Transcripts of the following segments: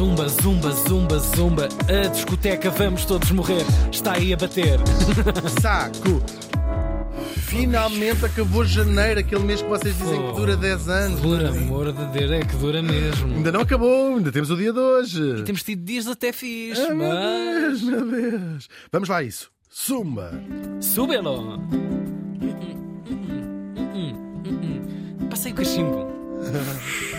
Zumba, zumba, zumba, zumba. A discoteca vamos todos morrer. Está aí a bater. Saco! Finalmente acabou janeiro, aquele mês que vocês dizem que dura 10 anos. Por amor de Deus, é que dura mesmo. Ainda não acabou, ainda temos o dia de hoje. Temos tido dias até fixe, Ah, meu mas. Deus, meu Deus. Vamos lá, a isso. Zumba! Súbelo! Passei o cachimbo.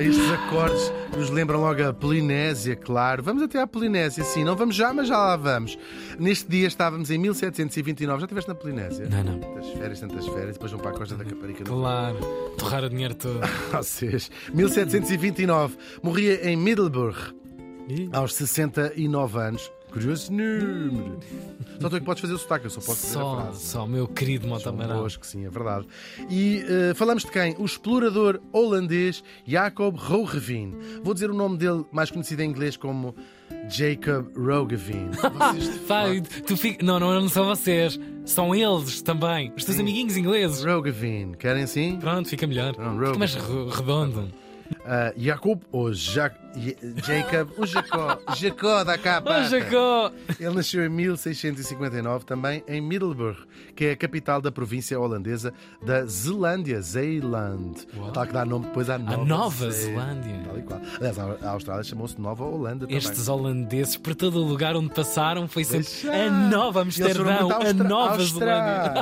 Estes acordes nos lembram logo a Polinésia, claro. Vamos até à Polinésia, sim. Não vamos já, mas já lá vamos. Neste dia estávamos em 1729. Já estiveste na Polinésia? Não, não. Tantas férias, tantas férias. Depois vão para a Costa da Caparica. Claro, torrar o dinheiro todo. Vocês. 1729. Morria em Middleburg, aos 69 anos. Curioso número. Só tu é que podes fazer o sotaque, eu só posso fazer a Só, frase. só, meu querido São Motamarão. boas que sim, é verdade. E eh, falamos de quem? O explorador holandês Jacob Roggeveen. Vou dizer o nome dele, mais conhecido em inglês como Jacob Roggeveen. Tu fica... não, não, não são vocês. São eles também. Os teus Sim. amiguinhos ingleses. Roggeveen. Querem sim? Pronto, fica melhor. Fica mais re- redondo. Ah, Jacob ou Ja- J- Jacob, o Jacó, Jacó da capa. Oh, Jacó! Ele nasceu em 1659, também em Middelburg, que é a capital da província holandesa da Zelândia, Zeeland. Tal que dá nome depois à Nova, Nova Ze- Zelândia. Tal e qual. Aliás, a a Austrália chamou-se Nova Holanda também. Estes holandeses, por todo o lugar onde passaram, foi sempre Deixa. a Nova Amsterdão, a Nova Zelândia.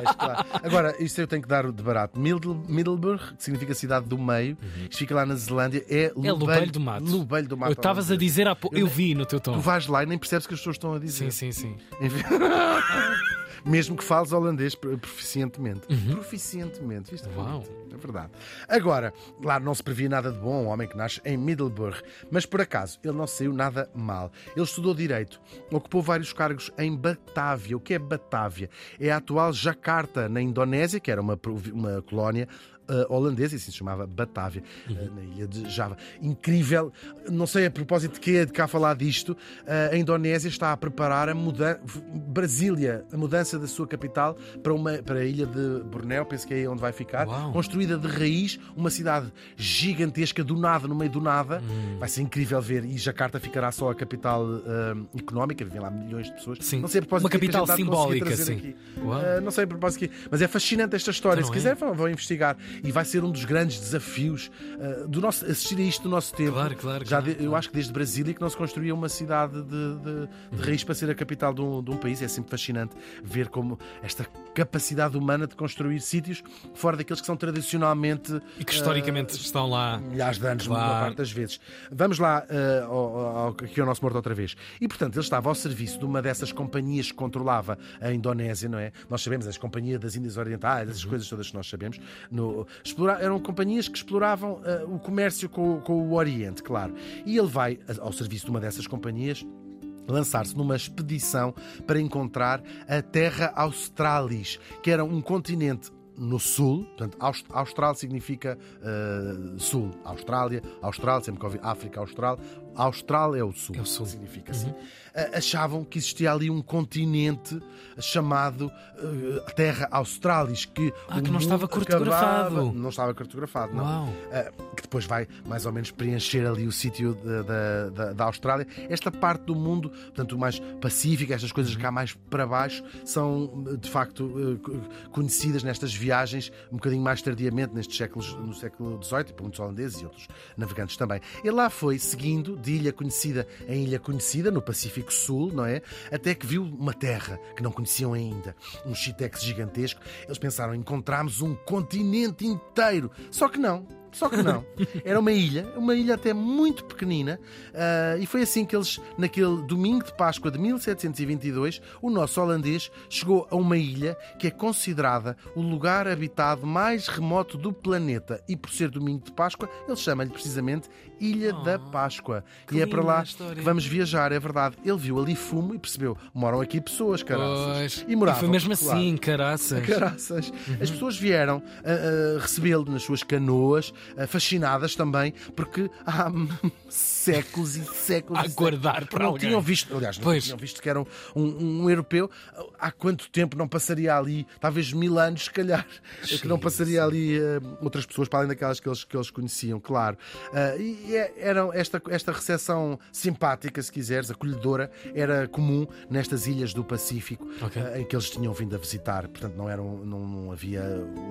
austrais, claro. Agora, isto eu tenho que dar de barato. Middle- Middelburg, que significa cidade do meio, isto fica lá na Zelândia, é Uhum. É Lubelho do Mato. Do Mato. Eu estavas a dizer há pouco. Eu vi no teu tom. Tu vais lá e nem percebes o que as pessoas estão a Sim, dizer. sim, sim. Enfim. Mesmo que fales holandês pro- proficientemente. Uhum. Proficientemente. Isto é Uau. É verdade. Agora, lá não se previa nada de bom, um homem que nasce em Middelburg. Mas por acaso, ele não saiu nada mal. Ele estudou Direito, ocupou vários cargos em Batávia. O que é Batávia? É a atual Jakarta, na Indonésia, que era uma, uma colónia holandesa, e assim se chamava Batávia, eh, na ilha de Java. Incrível, não sei a propósito de que é de cá falar disto, eh, a Indonésia está a preparar a mudança, Brasília, a mudança da sua capital para, uma, para a ilha de Bornéu, penso que é aí onde vai ficar, Uau. construída de raiz, uma cidade gigantesca, do nada, no meio do nada. Hum. Vai ser incrível ver, e Jakarta ficará só a capital eh, económica, vivem lá milhões de pessoas. Sim. Não sei a propósito Uma que é que capital simbólica, sim. Eh, não sei a propósito de quê, mas é fascinante esta história. Então Se é? quiser, vão, vão investigar. E vai ser um dos grandes desafios eh, do nosso, assistir a isto do nosso tempo. Claro, claro, Já claro, de- eu acho que desde Brasília que não se construía uma cidade de, de- de raiz para ser a capital de um, de um país. É sempre fascinante ver como esta capacidade humana de construir sítios fora daqueles que são tradicionalmente E que historicamente estão lá. milhares de anos, Claro. uma parte das vezes. Vamos lá eh, ao, ao, aqui ao nosso morto outra vez. E, portanto, ele estava ao serviço de uma dessas companhias que controlava a Indonésia, não é? Nós sabemos, as companhias das Índias Orientais, essas coisas todas que nós sabemos. No, explora- eram companhias que exploravam eh, o comércio com, com o Oriente, claro. E ele vai ao serviço de uma dessas companhias lançar-se numa expedição para encontrar a Terra Australis, que era um continente no sul, portanto, Aust- Austral significa eh, sul, Austrália, Austral, sempre que África Austral, Austral é o sul, É o sul. significa assim. Eh, achavam que existia ali um continente chamado eh, Terra Australis, que, Ah, que não estava cartografado. acabava- não estava cartografado, não. Uau. Uh, que depois vai mais ou menos preencher ali o sítio da, da, Austrália. Esta parte do mundo, portanto, o mais pacífico, estas coisas cá mais para baixo, são de facto uh, co- conhecidas nestas viagens um bocadinho mais tardiamente, nestes séculos, no século XVIII, por muitos holandeses e outros navegantes também. Ele lá foi seguindo de ilha conhecida em ilha conhecida, no Pacífico Sul, não é? Até que viu uma terra que não conheciam ainda, um chitex gigantesco. Eles pensaram, encontramos um continente inteiro. Só que não. Só que não. Era uma ilha, uma ilha até muito pequenina, ah, e foi assim que eles, naquele domingo de Páscoa de 1722, o nosso holandês chegou a uma ilha que é considerada o lugar habitado mais remoto do planeta. E por ser domingo de Páscoa, ele chama-lhe precisamente Ilha da Páscoa. E é para lá que vamos viajar, é verdade. Ele viu ali fumo e percebeu: moram aqui pessoas, caraças. Pois. E moravam. foi mesmo claro. assim, caraças. Caraças. As pessoas vieram ah, ah, recebê-lo nas suas canoas, fascinadas também, porque há séculos e séculos A guardar para não alguém. tinham visto, aliás, não Pois. tinham visto que era um, um- um europeu. Há quanto tempo não passaria ali, talvez mil anos, se calhar, que não passaria ali ah, outras pessoas para além daquelas que eles, que eles conheciam, claro. Ah, e, é- eram esta, esta recepção simpática, se quiseres, acolhedora, era comum nestas ilhas do Pacífico Ok. eh, em que eles tinham vindo a visitar. Portanto, não, eram, não, não havia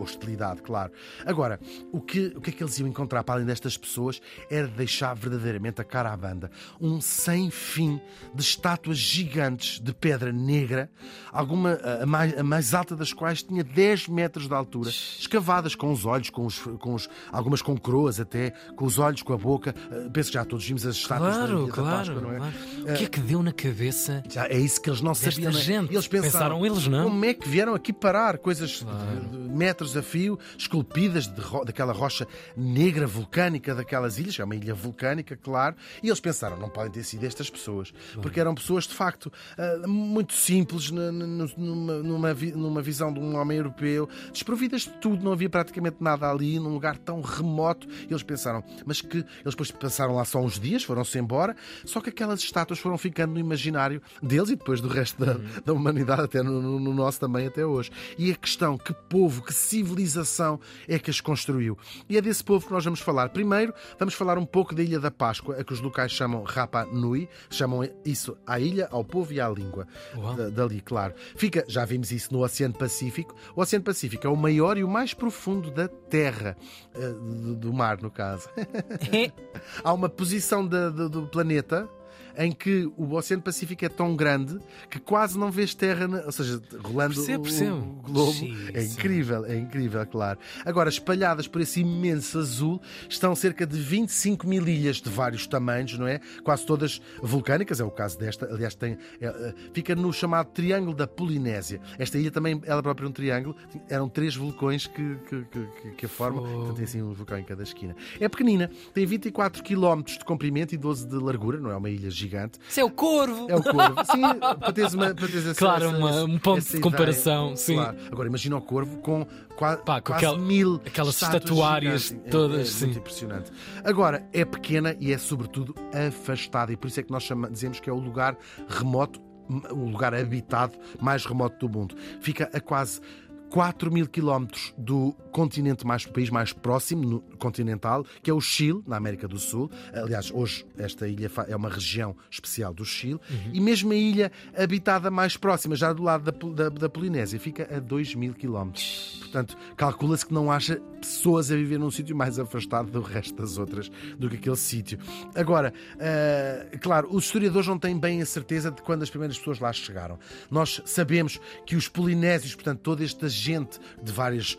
hostilidade, claro. Agora, o que, o que é que eles iam encontrar para além destas pessoas era deixar verdadeiramente a cara à banda. Um sem fim de estátuas gigantes de pedra negra, alguma, a, mais, a mais alta das quais tinha 10 metros de altura, escavadas com os olhos, com os, com os, algumas com coroas até, com os olhos, com a boca. Eh, Penso que já todos vimos as estátuas da Claro, da claro, Páscoa, não é? claro. O que é que deu na cabeça? Já é isso que eles não sabiam. é? gente. Eles pensaram, Pensaram eles, não? Como é que vieram aqui parar? Coisas de- de, metros a fio, esculpidas de ro- daquela rocha negra vulcânica daquelas ilhas, é uma ilha vulcânica, claro. E eles pensaram, não podem ter sido estas pessoas, porque eram pessoas de facto ah, muito simples, numa, numa, vi- numa visão de um homem europeu, desprovidas de tudo, não havia praticamente nada ali, num lugar tão remoto. E eles pensaram, mas que eles depois passaram lá só uns dias, foram-se embora, só que aquelas estátuas foram ficando no imaginário deles e depois do resto da, da humanidade, até no, no- no nosso também até hoje. E a questão, que povo, que civilização é que as construiu? E é desse povo que nós vamos falar. Primeiro, vamos falar um pouco da Ilha da Páscoa, a que os locais chamam Rapa Nui, chamam isso à ilha, ao povo e à língua. Da- dali, claro. Fica, já vimos isso no Oceano Pacífico. O Oceano Pacífico é o maior e o mais profundo da Terra, eh, do, do mar, no caso. Há uma posição da- do, do planeta em que o Oceano Pacífico é tão grande que quase não vês terra, ou seja, rolando Percebo, o- percebo. o globo. É incrível, é incrível, claro. Agora, espalhadas por esse imenso azul, estão cerca de 25 mil ilhas de vários tamanhos, não é? Quase todas vulcânicas, é o caso desta. Aliás, tem, é, é, fica no chamado Triângulo da Polinésia. Esta ilha também, ela própria é um triângulo. Eram três vulcões que, que, que, que a formam. Fogo. Portanto, tem assim um vulcão em cada esquina. É pequenina, tem 24 km de comprimento e 12 de largura, não é uma ilha gigante. Isso é o corvo! É o corvo. Sim, para teres, uma, para teres essa, Claro, essa- uma- um ponto essa de comparação, ideia. sim. Claro. Agora imagina o corvo com qua- Pá, com quase aquela- mil aquelas estatuárias gigantes. É- todas, é, sim. muito impressionante. Agora, é pequena e é sobretudo afastada, e por isso é que nós chama- dizemos que é o lugar remoto, o lugar habitado mais remoto do mundo. Fica a quase 4 mil quilómetros do continente mais, país mais próximo, continental, que é o Chile, na América do Sul. Aliás, hoje esta ilha é uma região especial do Chile. E mesmo a ilha habitada mais próxima, já do lado da, da, da Polinésia, fica a 2 mil quilómetros. Portanto, calcula-se que não haja pessoas a viver num sítio mais afastado do resto das outras do que aquele sítio. Agora, ah, claro, os historiadores não têm bem a certeza de quando as primeiras pessoas lá chegaram. Nós sabemos que os polinésios, portanto, toda esta gente de várias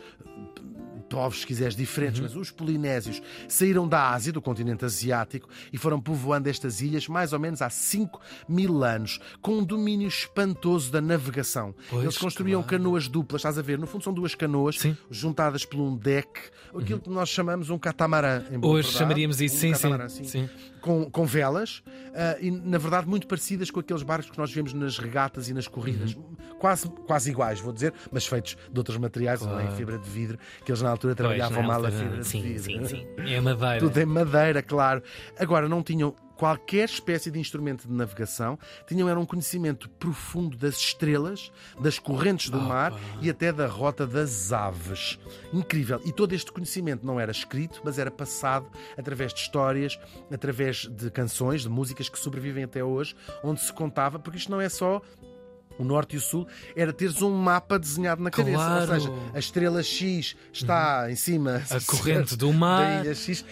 povos, se quiseres, diferentes, mas os polinésios saíram da Ásia, do continente asiático, e foram povoando estas ilhas mais ou menos há 5 mil anos, com um domínio espantoso da navegação. Pois, Eles construíam claro. canoas duplas, estás a ver? No fundo são duas canoas Sim. juntadas por um deck, aquilo que nós chamamos um catamarã. Hoje verdade. chamaríamos isso, um sim, catamarã, sim, sim. Com, com velas ah, e, na verdade, muito parecidas com aqueles barcos que nós vemos nas regatas e nas corridas. Uhum. Quase, quase iguais, vou dizer, mas feitos de outros materiais, não é em Claro. fibra de vidro, que eles na altura Pois, trabalhavam na mal a altura, fibra de sim, vidro. sim, sim. É madeira. Tudo em madeira, claro. Agora, não tinham qualquer espécie de instrumento de navegação, tinham era um conhecimento profundo das estrelas, das correntes do mar e até da rota das aves. Incrível. E todo este conhecimento não era escrito, mas era passado através de histórias, através de canções, de músicas que sobrevivem até hoje, onde se contava, porque isto não é só o norte e o sul, era teres um mapa desenhado na cabeça. Claro. Ou seja, a estrela X está em cima A corrente do mar,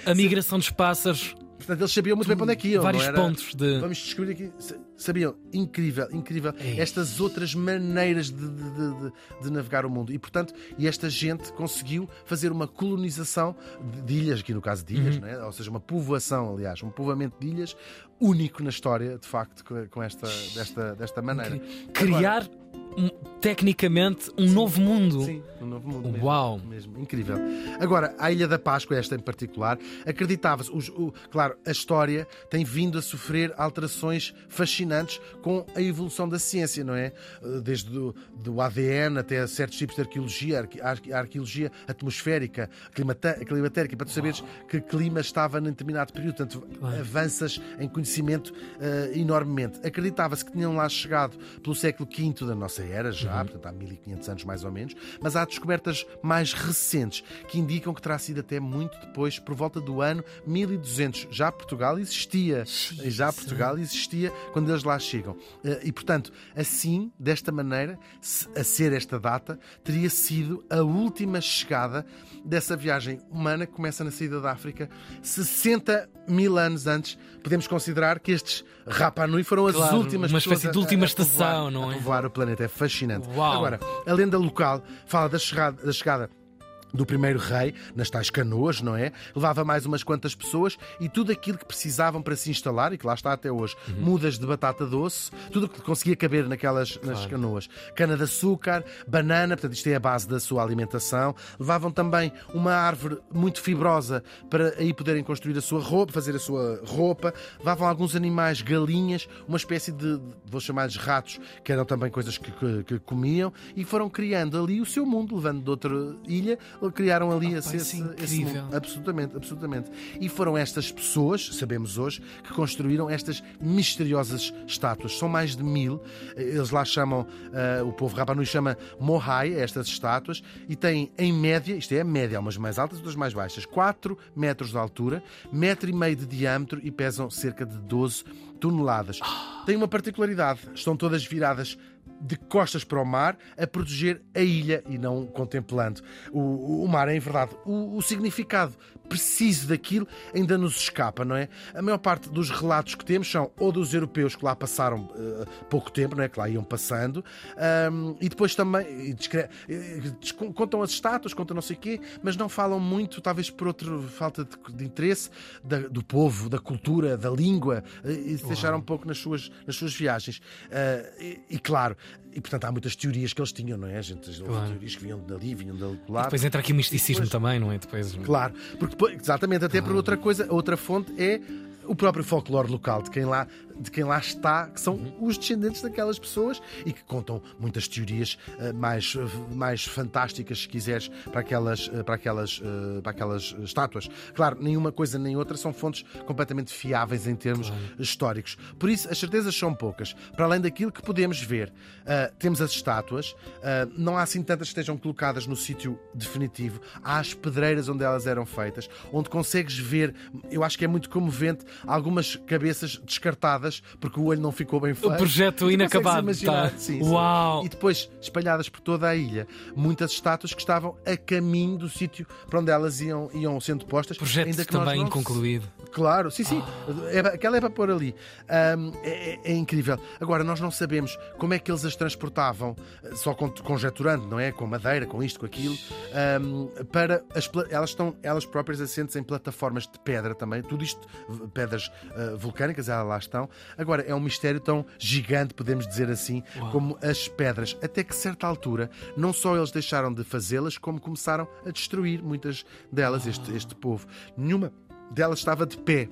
a migração dos pássaros, Portanto, eles sabiam muito bem para onde é que iam. vários era? pontos de. Vamos descobrir aqui. Sabiam? Incrível, incrível. É Estas outras maneiras de, de- de- de- navegar o mundo. E, portanto, e esta gente conseguiu fazer uma colonização de, ilhas, aqui no caso de Uhum. ilhas, não é? ou seja, uma povoação, aliás, um povoamento de ilhas único na história, de facto, com- esta, desta, desta maneira. Criar, um- tecnicamente, um novo mundo. Sim, um novo mundo. Mesmo, Uau! Mesmo, incrível. Agora, a Ilha da Páscoa, esta em particular, acreditava-se, claro, a história tem vindo a sofrer alterações fascinantes com a evolução da ciência, não é? Eh, Desde do, do ADN até a certos tipos de arqueologia, arque- a arqueologia atmosférica, climata- climatérica, para tu saberes que clima estava num determinado período. Portanto, avanças em conhecimento eh, enormemente. Acreditava-se que tinham lá chegado pelo século V da nossa era, já, já, portanto há 1500 anos mais ou menos, mas há descobertas mais recentes que indicam que terá sido até muito depois, por volta do ano 1200. Já Portugal existia, já Portugal existia quando eles lá chegam. Eh, e portanto, assim, desta maneira, a ser esta data, teria sido a última chegada dessa viagem humana que começa na saída da África 60 mil anos antes. Podemos considerar que estes Rapa Nui foram as claro, últimas uma espécie de última a, a estação, povoar, não é? A povoar o planeta. É fascinante. Uau. Agora, a lenda local fala da chegada, da chegada do primeiro rei, nas tais canoas, não é? Levava mais umas quantas pessoas e tudo aquilo que precisavam para se instalar, e que lá está até hoje, uhum. mudas de batata doce, tudo o que conseguia caber naquelas claro. nas canoas. Cana de açúcar, banana, portanto, isto é a base da sua alimentação. Levavam também uma árvore muito fibrosa para aí poderem construir a sua roupa, fazer a sua roupa. Levavam alguns animais, galinhas, uma espécie de, vou chamar-lhes ratos, que eram também coisas que, que, que comiam, e foram criando ali o seu mundo, levando de outra ilha criaram ali oh, esse, esse, esse mundo. Absolutamente, absolutamente. E foram estas pessoas, sabemos hoje, que construíram estas misteriosas estátuas. São mais de mil. Eles lá chamam, uh, o povo Rapanui chama Mohai, estas estátuas, e têm em média, isto é a média, umas mais altas e outras mais baixas, 4 metros de altura, metro e meio de diâmetro e pesam cerca de 12 toneladas. Tem uma particularidade, estão todas viradas de costas para o mar a proteger a ilha e não contemplando o, o mar. É, em verdade, o, o, significado preciso daquilo ainda nos escapa, não é? A maior parte dos relatos que temos são ou dos europeus que lá passaram uh, pouco tempo, não é? Que lá iam passando, um, e depois também e contam as estátuas, contam não sei o quê, mas não falam muito, talvez por outra falta de, de interesse da, do povo, da cultura, da língua, e se deixaram um pouco nas suas, nas suas viagens. Uh, e, e claro, e portanto há muitas teorias que eles tinham, não é? Gente claro. teorias que vinham dali, vinham dali lá. Depois entra aqui o misticismo depois, também, não é? Depois... Claro, porque exatamente, até por outra coisa, outra fonte é o próprio folclore local de quem lá, de quem lá está, que são uhum. os descendentes daquelas pessoas e que contam muitas teorias uh, mais, uh, mais fantásticas, se quiseres, para aquelas, uh, para, aquelas, para aquelas estátuas. Claro, nenhuma coisa nem outra são fontes completamente fiáveis em termos claro. históricos. Por isso, as certezas são poucas. Para além daquilo que podemos ver, temos as estátuas, não há assim tantas que estejam colocadas no sítio definitivo. Há as pedreiras onde elas eram feitas, onde consegues ver, eu acho que é muito comovente algumas cabeças descartadas porque o olho não ficou bem feito. O projeto inacabado. Tá. Sim, Uau! Sim. E depois, espalhadas por toda a ilha, muitas estátuas que estavam a caminho do sítio para onde elas iam, iam sendo postas. Projeto ainda que também inconcluído. Claro, sim, sim. É, aquela é para pôr ali. Um, é, é, é, incrível. Agora, nós não sabemos como é que eles as transportavam, só conjeturando, não é? Com madeira, com isto, com aquilo, um, para as, elas estão elas próprias assentes em plataformas de pedra também, tudo isto, pedras uh, vulcânicas, elas lá estão. Agora, é um mistério tão gigante, podemos dizer assim, Uau. como as pedras. Até que, certa altura, não só eles deixaram de fazê-las, como começaram a destruir muitas delas, este, este povo. Nenhuma delas estava de pé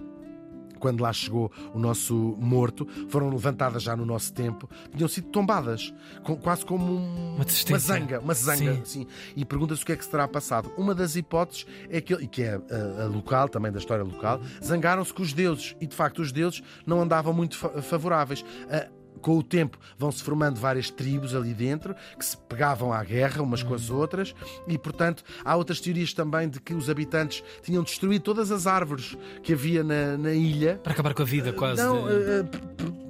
quando lá chegou o nosso morto, foram levantadas já no nosso tempo, tinham sido tombadas, com, quase como um, uma, uma, zanga, uma zanga, sim. E pergunta-se o que é que se terá passado. Uma das hipóteses é que, e que é a, a local, também da história local, zangaram-se com os deuses, e de facto os deuses não andavam muito favoráveis. A, com o tempo vão-se formando várias tribos ali dentro que se pegavam à guerra umas com as outras e, portanto, há outras teorias também de que os habitantes tinham destruído todas as árvores que havia na, na ilha. Para acabar com a vida, quase. Não, de... uh,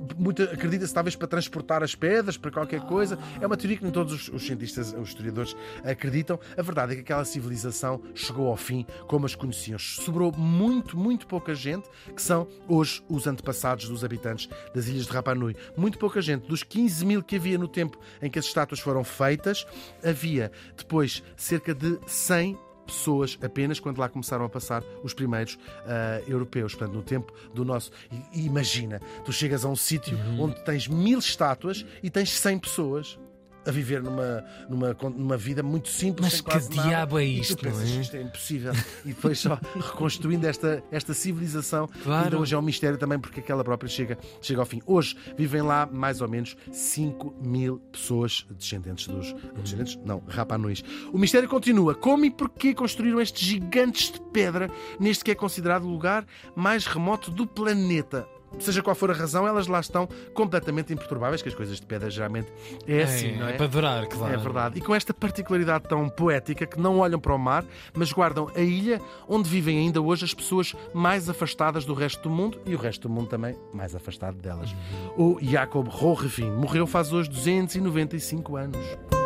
acredita-se talvez para transportar as pedras, para qualquer coisa. É uma teoria que nem todos os, os, cientistas, os historiadores acreditam. A verdade é que aquela civilização chegou ao fim como as conheciam. Sobrou muito, muito pouca gente, que são hoje os antepassados dos habitantes das ilhas de Rapa Nui. Muito pouca gente. Dos 15 mil que havia no tempo em que as estátuas foram feitas, havia depois cerca de 100 pessoas apenas quando lá começaram a passar os primeiros uh, europeus. Portanto, no tempo do nosso. E, imagina, tu chegas a um sítio uhum. onde tens mil estátuas e tens 100 pessoas a viver numa, numa, numa vida muito simples. Mas que diabo nada, é isto? Pensas, não é? Isto é impossível. e depois só reconstruindo esta, esta civilização, claro. ainda hoje é um mistério também porque aquela própria chega, chega ao fim. Hoje vivem lá mais ou menos 5 mil pessoas descendentes dos. Uhum. Descendentes? Não, rapanões. O mistério continua. Como e porquê construíram estes gigantes de pedra neste que é considerado o lugar mais remoto do planeta? Seja qual for a razão, elas lá estão completamente imperturbáveis, que as coisas de pedra geralmente é assim, não é? É para durar, claro. É verdade. E com esta particularidade tão poética que não olham para o mar, mas guardam a ilha onde vivem ainda hoje as pessoas mais afastadas do resto do mundo e o resto do mundo também mais afastado delas. O Jacob Rohrefin morreu faz hoje 295 anos.